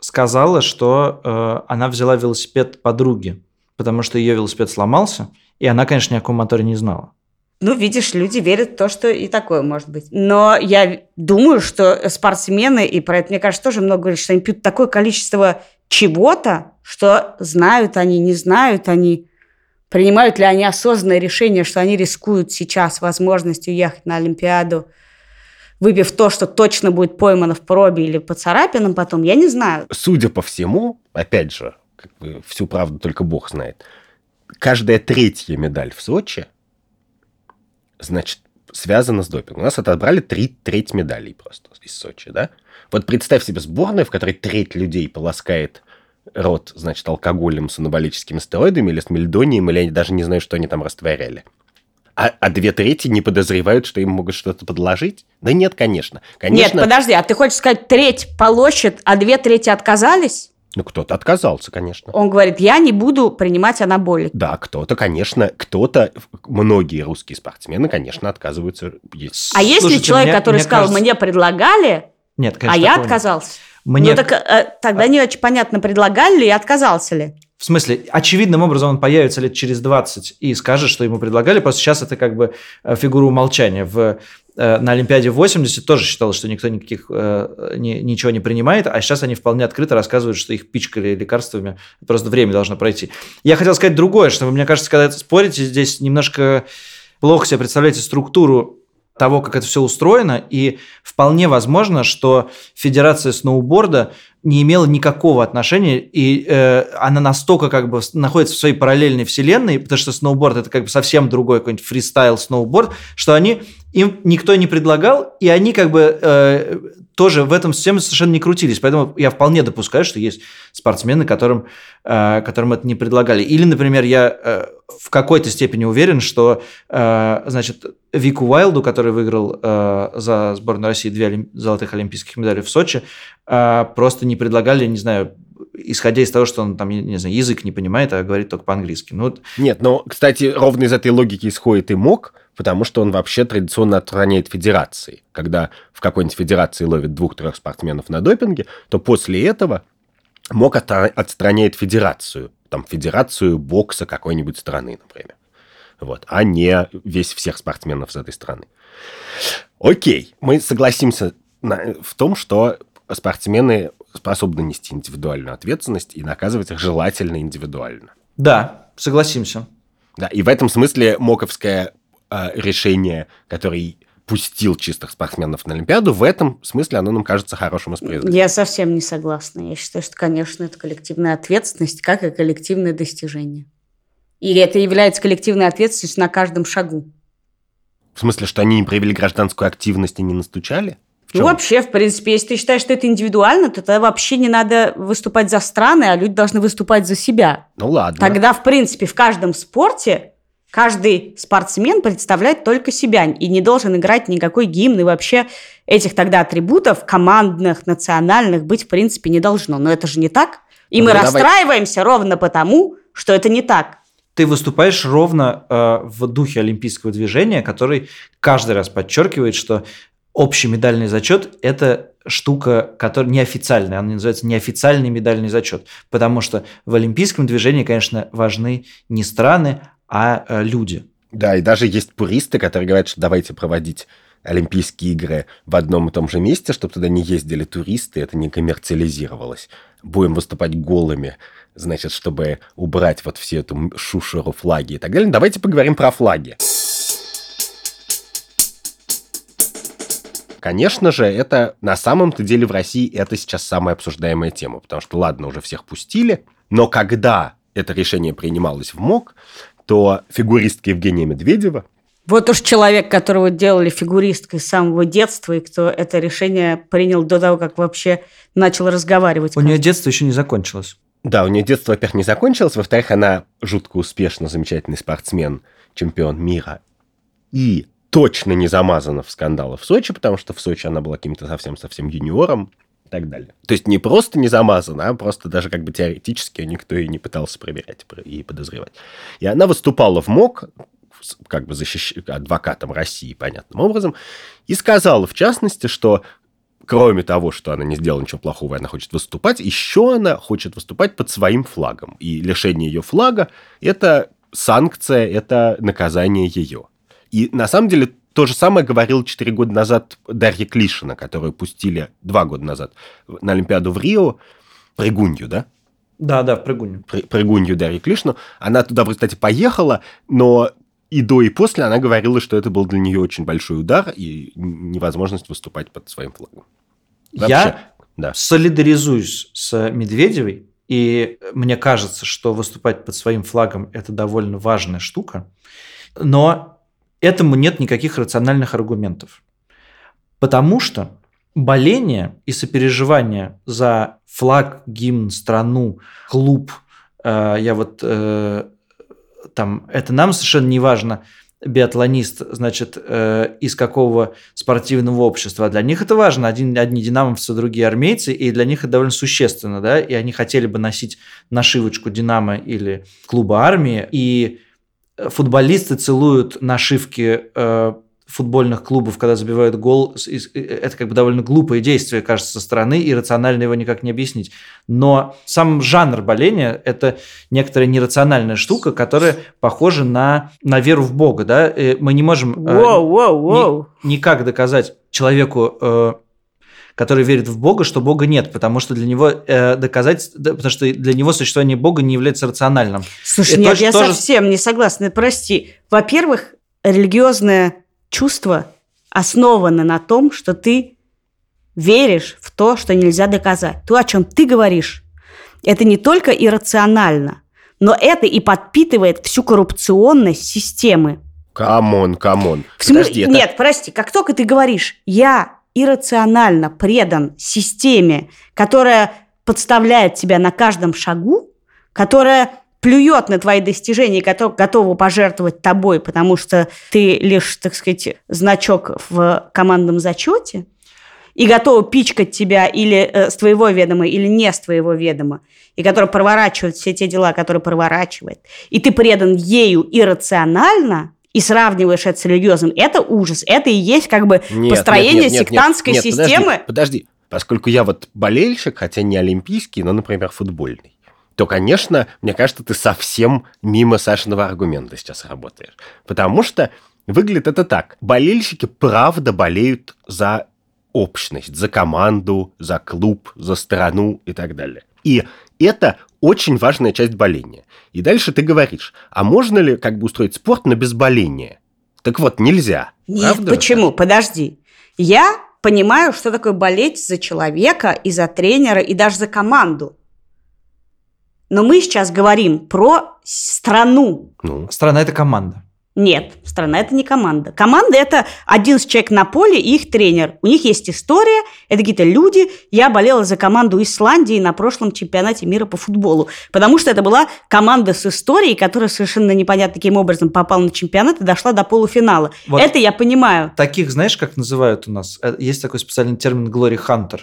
сказала, что э, она взяла велосипед подруги, потому что ее велосипед сломался – и она, конечно, ни о каком моторе не знала. Ну, видишь, люди верят в то, что и такое может быть. Но я думаю, что спортсмены, и про это, мне кажется, тоже много говорят, что они пьют такое количество чего-то, что знают они, не знают они, принимают ли они осознанное решение, что они рискуют сейчас возможностью ехать на Олимпиаду, выпив то, что точно будет поймано в пробе или по царапинам потом, я не знаю. Судя по всему, опять же, как бы всю правду только Бог знает – каждая третья медаль в Сочи, значит, связана с допингом. У нас отобрали три треть медалей просто из Сочи, да? Вот представь себе сборную, в которой треть людей полоскает рот, значит, алкоголем с анаболическими стероидами или с мельдонием, или я даже не знаю, что они там растворяли. А, а две трети не подозревают, что им могут что-то подложить? Да нет, конечно. конечно. Нет, подожди, а ты хочешь сказать, треть полощет, а две трети отказались? Ну, кто-то отказался, конечно. Он говорит, я не буду принимать анаболик. Да, кто-то, конечно, кто-то, многие русские спортсмены, конечно, отказываются. Есть. А есть ли человек, мне, который мне сказал, кажется... мне предлагали, нет, конечно, а я отказался? Мне... Ну, так э, тогда а... не очень понятно, предлагали ли и отказался ли. В смысле, очевидным образом он появится лет через 20 и скажет, что ему предлагали, просто сейчас это как бы э, фигура умолчания. В Э, на Олимпиаде 80 тоже считалось, что никто никаких, э, ни, ничего не принимает, а сейчас они вполне открыто рассказывают, что их пичкали лекарствами, просто время должно пройти. Я хотел сказать другое, что, мне кажется, когда спорите, здесь немножко плохо себе представляете структуру того, как это все устроено, и вполне возможно, что Федерация сноуборда не имела никакого отношения, и э, она настолько как бы находится в своей параллельной вселенной, потому что сноуборд это как бы совсем другой какой-нибудь фристайл сноуборд, что они им никто не предлагал, и они как бы э, тоже в этом системе совершенно не крутились. Поэтому я вполне допускаю, что есть спортсмены, которым, э, которым это не предлагали. Или, например, я э, в какой-то степени уверен, что, э, значит, Вику Уайлду, который выиграл э, за сборную России две олимп... золотых олимпийских медалей в Сочи, э, просто не предлагали, не знаю, исходя из того, что он там, не знаю, язык не понимает, а говорит только по-английски. Ну, Нет, но, кстати, ровно из этой логики исходит и МОК, потому что он вообще традиционно отстраняет федерации. Когда в какой-нибудь федерации ловят двух-трех спортсменов на допинге, то после этого МОК отстраняет федерацию, там, федерацию бокса какой-нибудь страны, например. Вот, а не весь всех спортсменов с этой страны. Окей, мы согласимся на, в том, что спортсмены способны нести индивидуальную ответственность и наказывать их желательно индивидуально. Да, согласимся. Да, и в этом смысле моковское э, решение, которое пустил чистых спортсменов на Олимпиаду, в этом смысле оно нам кажется хорошим из Я совсем не согласна. Я считаю, что, конечно, это коллективная ответственность, как и коллективное достижение. И это является коллективной ответственностью на каждом шагу. В смысле, что они не проявили гражданскую активность и не настучали? Ну, вообще, в принципе, если ты считаешь, что это индивидуально, то тогда вообще не надо выступать за страны, а люди должны выступать за себя. Ну, ладно. Тогда, в принципе, в каждом спорте каждый спортсмен представляет только себя и не должен играть никакой гимн, и вообще этих тогда атрибутов командных, национальных быть, в принципе, не должно. Но это же не так. И ну, мы давай. расстраиваемся ровно потому, что это не так ты выступаешь ровно э, в духе олимпийского движения, который каждый раз подчеркивает, что общий медальный зачет – это штука, которая неофициальная, она называется неофициальный медальный зачет, потому что в олимпийском движении, конечно, важны не страны, а э, люди. Да, и даже есть пуристы, которые говорят, что давайте проводить Олимпийские игры в одном и том же месте, чтобы туда не ездили туристы, это не коммерциализировалось. Будем выступать голыми, значит, чтобы убрать вот всю эту шушеру флаги и так далее. Давайте поговорим про флаги. Конечно же, это на самом-то деле в России это сейчас самая обсуждаемая тема, потому что, ладно, уже всех пустили, но когда это решение принималось в МОК, то фигуристка Евгения Медведева, вот уж человек, которого делали фигуристкой с самого детства, и кто это решение принял до того, как вообще начал разговаривать. У нее детство еще не закончилось. Да, у нее детство, во-первых, не закончилось, во-вторых, она жутко успешно, замечательный спортсмен, чемпион мира. И точно не замазана в скандалах в Сочи, потому что в Сочи она была каким-то совсем-совсем юниором и так далее. То есть не просто не замазана, а просто даже как бы теоретически никто и не пытался проверять и подозревать. И она выступала в МОК, как бы защищ... адвокатом России, понятным образом, и сказала, в частности, что кроме того, что она не сделала ничего плохого, она хочет выступать, еще она хочет выступать под своим флагом. И лишение ее флага – это санкция, это наказание ее. И на самом деле то же самое говорил 4 года назад Дарья Клишина, которую пустили 2 года назад на Олимпиаду в Рио, прыгунью, да? Да, да, в прыгунью. прыгунью Дарья Клишину. Она туда, кстати, поехала, но и до, и после она говорила, что это был для нее очень большой удар и невозможность выступать под своим флагом. Вообще, Я да. солидаризуюсь с Медведевой, и мне кажется, что выступать под своим флагом – это довольно важная штука. Но этому нет никаких рациональных аргументов. Потому что боление и сопереживание за флаг, гимн, страну, клуб, э, я вот э, там, это нам совершенно не важно, биатлонист, значит, э, из какого спортивного общества. Для них это важно. Один, одни динамовцы, другие армейцы, и для них это довольно существенно, да, и они хотели бы носить нашивочку «Динамо» или клуба армии, и футболисты целуют нашивки э, футбольных клубов, когда забивают гол, это как бы довольно глупое действие, кажется, со стороны, и рационально его никак не объяснить. Но сам жанр боления – это некоторая нерациональная штука, которая похожа на, на веру в Бога. Да? Мы не можем э, воу, воу, воу. Ни, никак доказать человеку э, который верит в Бога, что Бога нет, потому что для него э, доказать, да, потому что для него существование Бога не является рациональным. Слушай, И нет, то, я тоже... совсем не согласна. Прости. Во-первых, религиозное чувство основано на том, что ты веришь в то, что нельзя доказать. То, о чем ты говоришь, это не только иррационально, но это и подпитывает всю коррупционность системы. Come on, come on. В Подожди, это... Нет, прости, как только ты говоришь, я иррационально предан системе, которая подставляет тебя на каждом шагу, которая плюет на твои достижения, готов, готова пожертвовать тобой, потому что ты лишь, так сказать, значок в командном зачете, и готова пичкать тебя или э, с твоего ведома, или не с твоего ведома, и которая проворачивает все те дела, которые проворачивает, и ты предан ею иррационально, и сравниваешь это с религиозным, это ужас. Это и есть как бы Нет, построение нет, нет, нет, сектантской нет, подожди, системы. Подожди, поскольку я вот болельщик, хотя не олимпийский, но, например, футбольный, то, конечно, мне кажется, ты совсем мимо Сашиного аргумента сейчас работаешь. Потому что выглядит это так. Болельщики правда болеют за общность, за команду, за клуб, за страну и так далее. И это очень важная часть боления. И дальше ты говоришь, а можно ли как бы устроить спорт, но без боления? Так вот, нельзя. Нет, Правда? почему? Подожди. Я понимаю, что такое болеть за человека и за тренера, и даже за команду. Но мы сейчас говорим про страну. Ну, Страна – это команда. Нет, страна это не команда. Команда это 11 человек на поле и их тренер. У них есть история, это какие-то люди. Я болела за команду Исландии на прошлом чемпионате мира по футболу, потому что это была команда с историей, которая совершенно непонятно каким образом попала на чемпионат и дошла до полуфинала. Вот. Это я понимаю. Таких, знаешь, как называют у нас? Э, Есть такой специальный термин «glory hunter».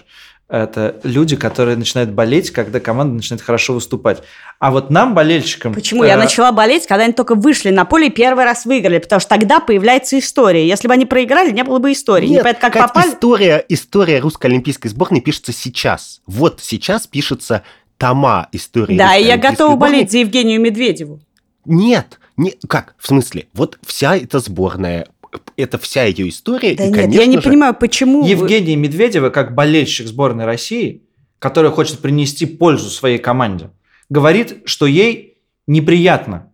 Это люди, которые начинают болеть, когда команда начинает хорошо выступать. А вот нам, болельщикам... Почему? Я э, начала болеть, когда они только вышли на поле и первый раз выиграли, потому что тогда появляется история. Если бы они проиграли, не было бы истории. Нет, Непонятно, как Кать, попали. История, история русской олимпийской сборной пишется сейчас. Вот сейчас пишется тома истории Да, и я готова сборной. болеть за Евгению Медведеву. Нет, не, как? В смысле? Вот вся эта сборная, это вся ее история. Да и, нет, конечно я не же, понимаю, почему... вы- Евгения Медведева, как болельщик сборной России, которая хочет принести пользу своей команде, говорит, что ей неприятно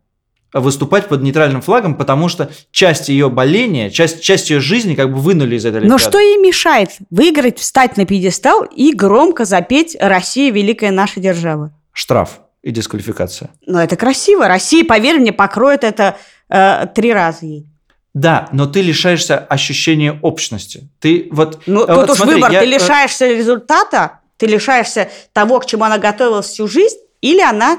выступать под нейтральным флагом, потому что часть ее боления, часть, часть ее жизни как бы вынули из этой Но Олимпиады. что ей мешает выиграть, встать на пьедестал и громко запеть «Россия – великая наша держава»? Штраф и дисквалификация. Но это красиво. Россия, поверь мне, покроет это э, три раза ей. Да, но ты лишаешься ощущения общности. Ты вот... Ну, э, тут вот уж смотри, выбор. я, ты э, лишаешься результата, ты лишаешься того, к чему она готовилась всю жизнь, или она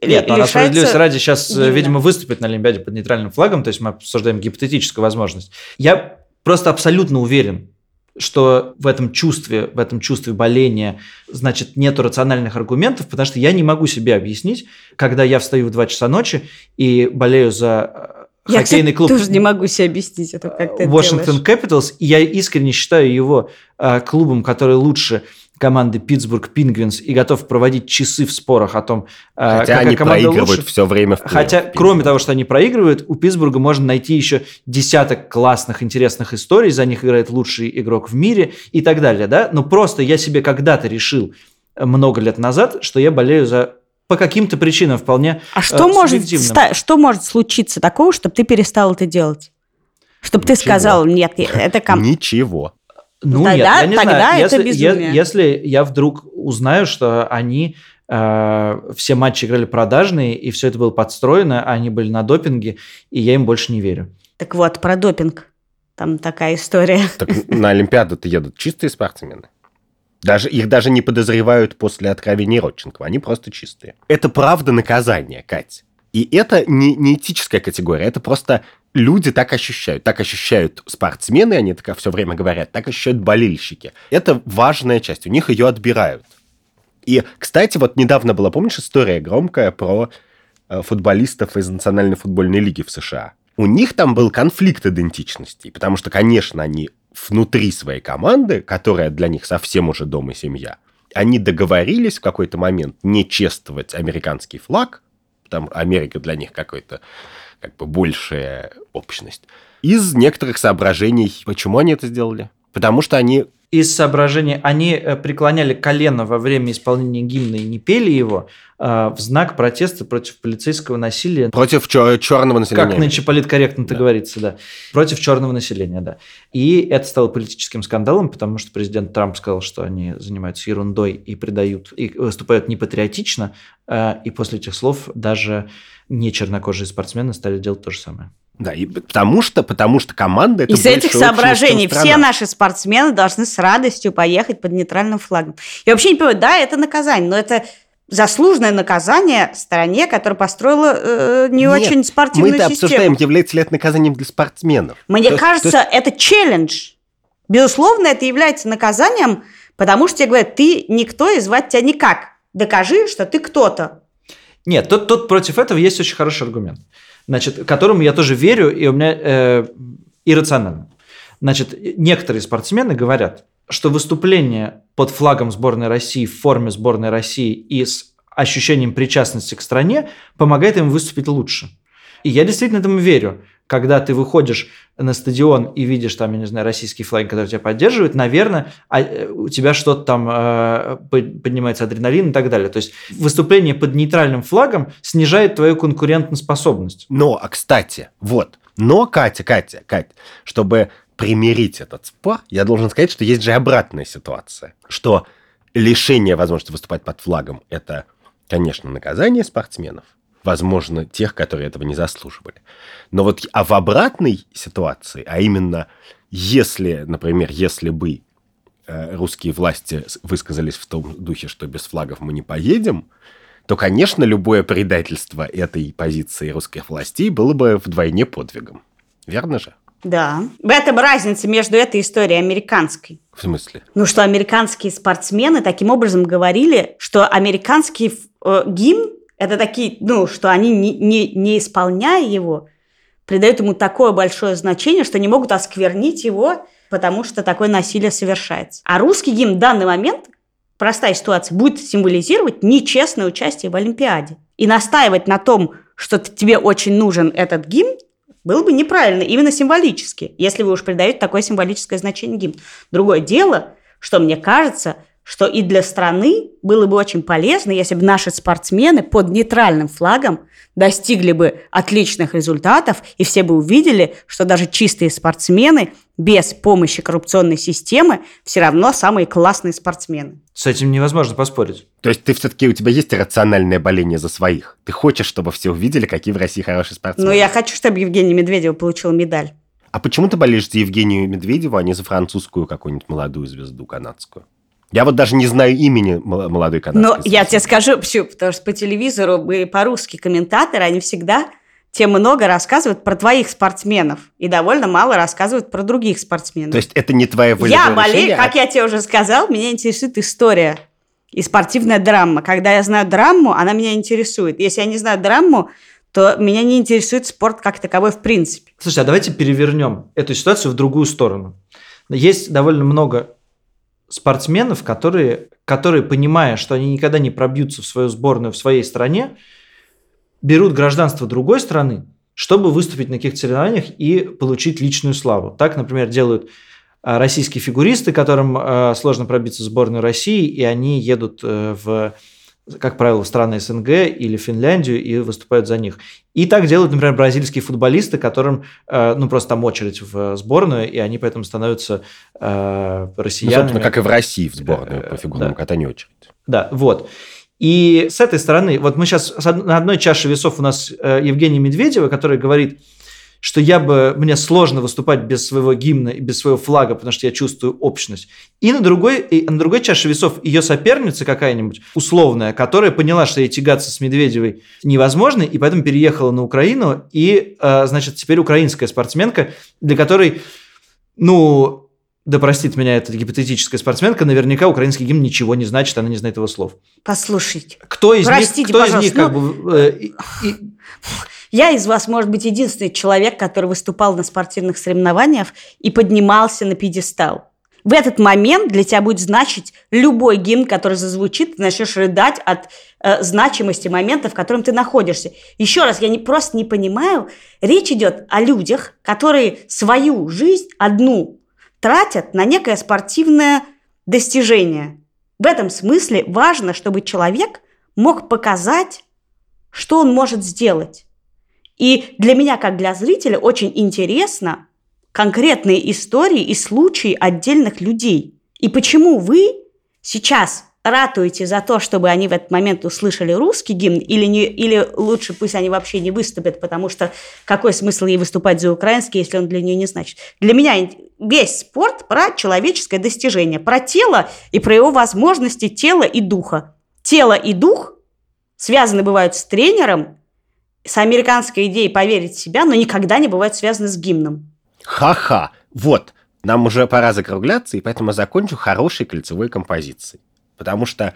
Нет, но она справедливости ради сейчас, э, именно. видимо, выступит на Олимпиаде под нейтральным флагом, то есть мы обсуждаем гипотетическую возможность. Я просто абсолютно уверен, что в этом чувстве, в этом чувстве боления, значит, нету рациональных аргументов, потому что я не могу себе объяснить, когда я встаю в 2 часа ночи и болею за Я, хоккейный кстати, клуб тоже не могу себе объяснить это, как ты делаешь. Capitals, и я искренне считаю его э, клубом, который лучше команды Питтсбург Пингвинс и готов проводить часы в спорах о том, э, Хотя какая они команда проигрывают лучше. все время в плей-офф. Хотя, кроме того, что они проигрывают, у Питтсбурга можно найти еще десяток классных, интересных историй. За них играет лучший игрок в мире и так далее, да? Но просто я себе когда-то решил э, много лет назад, что я болею за по каким-то причинам вполне А что, э, может, субъективным. ста- что может случиться такого, чтобы ты перестал это делать? Чтобы ты сказал, нет, я- это ком... Ничего. Ну, Тогда- нет, я не тогда знаю. это Если, безумие. если я вдруг узнаю, что они э, все матчи играли продажные, и все это было подстроено, а они были на допинге, и я им больше не верю. Так вот, про допинг. Там такая история. Так на Олимпиаду-то едут чистые спортсмены. Даже, их даже не подозревают после откровений Родченкова. Они просто чистые. Это правда наказание, Кать. И это не, не этическая категория, это просто люди так ощущают. Так ощущают спортсмены, они так все время говорят, так ощущают болельщики. Это важная часть, у них ее отбирают. И, кстати, вот недавно была, помнишь, история громкая про э, футболистов из Национальной футбольной лиги в США? У них там был конфликт идентичностей, потому что, конечно, они внутри своей команды, которая для них совсем уже дом и семья, они договорились в какой-то момент не чествовать американский флаг, там Америка для них какой-то как бы большая общность, из некоторых соображений. Почему они это сделали? Потому что они Из соображений, они э, преклоняли колено во время исполнения гимна и не пели его э, в знак протеста против полицейского насилия. против чё- черного населения. Как нынче политкорректно это Да. говорится, да. Против черного населения, да. И это стало политическим скандалом, потому что президент Трамп сказал, что они занимаются ерундой и предают, и выступают непатриотично. э, И после этих слов даже не чернокожие спортсмены стали делать то же самое. Да, и потому что, потому что команда это Из этих соображений все наши спортсмены должны с радостью поехать под нейтральным флагом. Я вообще не понимаю, да, это наказание, но это заслуженное наказание стране, которая построила э, не Нет, очень спортивную Мы-то систему. обсуждаем, является ли это наказанием для спортсменов. Мне То кажется, то есть- это челлендж. Безусловно, это является наказанием, потому что тебе говорят, ты никто и звать тебя никак. Докажи, что ты кто-то. Нет, тут, тут против этого есть очень хороший аргумент. Значит, которому я тоже верю, и у меня э, иррационально. Значит, некоторые спортсмены говорят, что выступление под флагом сборной России в форме сборной России и с ощущением причастности к стране помогает им выступить лучше. И я действительно этому верю. Когда ты выходишь на стадион и видишь там, я не знаю, российский флаг, который тебя поддерживает, наверное, а, э, у тебя что-то там э, поднимается адреналин и так далее. То есть выступление под нейтральным флагом снижает твою конкурентоспособность. Но, а кстати, вот, но, Катя, Катя, Катя, чтобы примирить этот спор, я должен сказать, что есть же обратная ситуация, что лишение возможности выступать под флагом – это, конечно, наказание спортсменов, возможно, тех, которые этого не заслуживали. Но вот а в обратной ситуации, а именно, если, например, если бы э, русские власти высказались в том духе, что без флагов мы не поедем, то, конечно, любое предательство этой позиции русских властей было бы вдвойне подвигом. Верно же? Да. В этом разница между этой историей американской. В смысле? Ну, что американские спортсмены таким образом говорили, что американский э, гимн это такие, ну, что они, не, не, не исполняя его, придают ему такое большое значение, что не могут осквернить его, потому что такое насилие совершается. А русский гимн в данный момент, простая ситуация, будет символизировать нечестное участие в Олимпиаде. И настаивать на том, что тебе очень нужен этот гимн, было бы неправильно, именно символически, если вы уж придаете такое символическое значение гимн. Другое дело, что мне кажется, что и для страны было бы очень полезно, если бы наши спортсмены под нейтральным флагом достигли бы отличных результатов, и все бы увидели, что даже чистые спортсмены без помощи коррупционной системы все равно самые классные спортсмены. С этим невозможно поспорить. То есть ты все-таки, у тебя есть рациональное боление за своих? Ты хочешь, чтобы все увидели, какие в России хорошие спортсмены? Ну, я хочу, чтобы Евгения Медведева получила медаль. А почему ты болеешь за Евгению Медведеву, а не за французскую какую-нибудь молодую звезду канадскую? Я вот даже не знаю имени молодой канадской. Но я тебе скажу, почему, потому что по телевизору и по-русски комментаторы, они всегда те много рассказывают про твоих спортсменов и довольно мало рассказывают про других спортсменов. То есть это не твоя волевое Я болею, решение, как а... я тебе уже сказал, меня интересует история и спортивная драма. Когда я знаю драму, она меня интересует. Если я не знаю драму, то меня не интересует спорт как таковой в принципе. Слушай, а давайте перевернем эту ситуацию в другую сторону. Есть довольно много спортсменов, которые, которые, понимая, что они никогда не пробьются в свою сборную в своей стране, берут гражданство другой страны, чтобы выступить на каких-то соревнованиях и получить личную славу. Так, например, делают а, российские фигуристы, которым а, сложно пробиться в сборную России, и они едут э, в как правило, в страны СНГ или Финляндию и выступают за них. И так делают, например, бразильские футболисты, которым, э, ну, просто там очередь в сборную, и они поэтому становятся э, россиянами. Ну, собственно, как и в России в сборную по фигурному да. катанию очередь. Да, вот. И с этой стороны, вот мы сейчас на одной чаше весов у нас э, Евгения Медведева, которая говорит, что я бы, мне сложно выступать без своего гимна и без своего флага, потому что я чувствую общность. И на другой, и на другой чаше весов ее соперница какая-нибудь условная, которая поняла, что ей тягаться с Медведевой невозможно, и поэтому переехала на Украину, и, э, значит, теперь украинская спортсменка, для которой, ну, да простит меня эта гипотетическая спортсменка, наверняка украинский гимн ничего не значит, она не знает его слов. Послушайте. Кто из простите, них, кто из них как ну... бы... Э, и, и... Я из вас, может быть, единственный человек, который выступал на спортивных соревнованиях и поднимался на пьедестал. В этот момент для тебя будет значить любой гимн, который зазвучит, ты начнешь рыдать от э, значимости момента, в котором ты находишься. Еще раз, я не, просто не понимаю, речь идет о людях, которые свою жизнь одну тратят на некое спортивное достижение. В этом смысле важно, чтобы человек мог показать, что он может сделать. И для меня, как для зрителя, очень интересно конкретные истории и случаи отдельных людей. И почему вы сейчас ратуете за то, чтобы они в этот момент услышали русский гимн, или, не, или лучше пусть они вообще не выступят, потому что какой смысл ей выступать за украинский, если он для нее не значит. Для меня весь спорт про человеческое достижение, про тело и про его возможности тела и духа. Тело и дух связаны бывают с тренером, с американской идеей поверить в себя, но никогда не бывают связаны с гимном. Ха-ха! Вот, нам уже пора закругляться, и поэтому я закончу хорошей кольцевой композицией. Потому что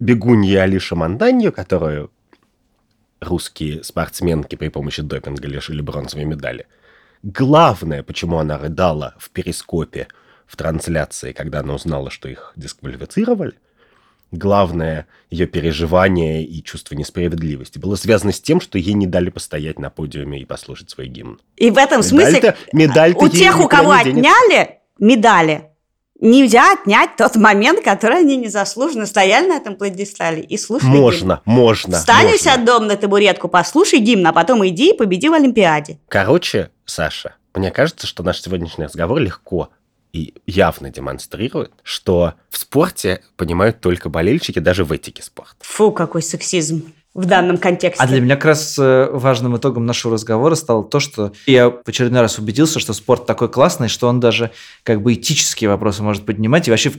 бегунья Алиша Манданьо, которую русские спортсменки при помощи допинга лишили бронзовой медали. Главное, почему она рыдала в перископе, в трансляции, когда она узнала, что их дисквалифицировали, главное ее переживание и чувство несправедливости было связано с тем, что ей не дали постоять на подиуме и послушать свой гимн. И в этом смысле медаль у тех, у кого отняли медали, нельзя отнять тот момент, который они незаслуженно стояли на этом плейдистале и слушали Можно, гимн. можно. Встань можно. себя дом на табуретку, послушай гимн, а потом иди и победи в Олимпиаде. Короче, Саша, мне кажется, что наш сегодняшний разговор легко и явно демонстрирует, что в спорте понимают только болельщики, даже в этике спорта. Фу, какой сексизм в данном контексте. А для меня как раз э, важным итогом нашего разговора стало то, что я в очередной раз убедился, что спорт такой классный, что он даже как бы этические вопросы может поднимать, и вообще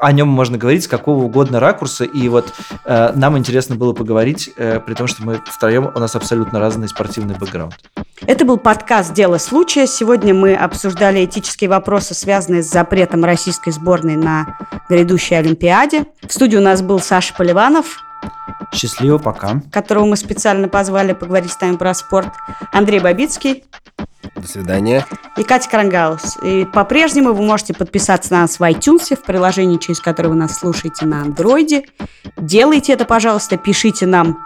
о нем можно говорить с какого угодно ракурса, и вот э, нам интересно было поговорить, э, при том, что мы втроем, у нас абсолютно разный спортивный бэкграунд. Это был подкаст «Дело случая». Сегодня мы обсуждали этические вопросы, связанные с запретом российской сборной на грядущей Олимпиаде. В студии у нас был Саша Поливанов, Счастливо, пока. Которого мы специально позвали поговорить с нами про спорт. Андрей Бабицкий. До свидания. И Катя Крангаус. И по-прежнему вы можете подписаться на нас в iTunes, в приложении, через которое вы нас слушаете на андроиде. Делайте это, пожалуйста, пишите нам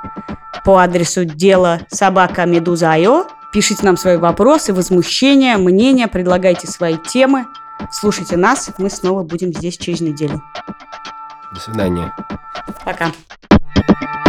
по адресу дело собака медуза.io. Пишите нам свои вопросы, возмущения, мнения, предлагайте свои темы. Слушайте нас, мы снова будем здесь через неделю. До свидания. Пока. you.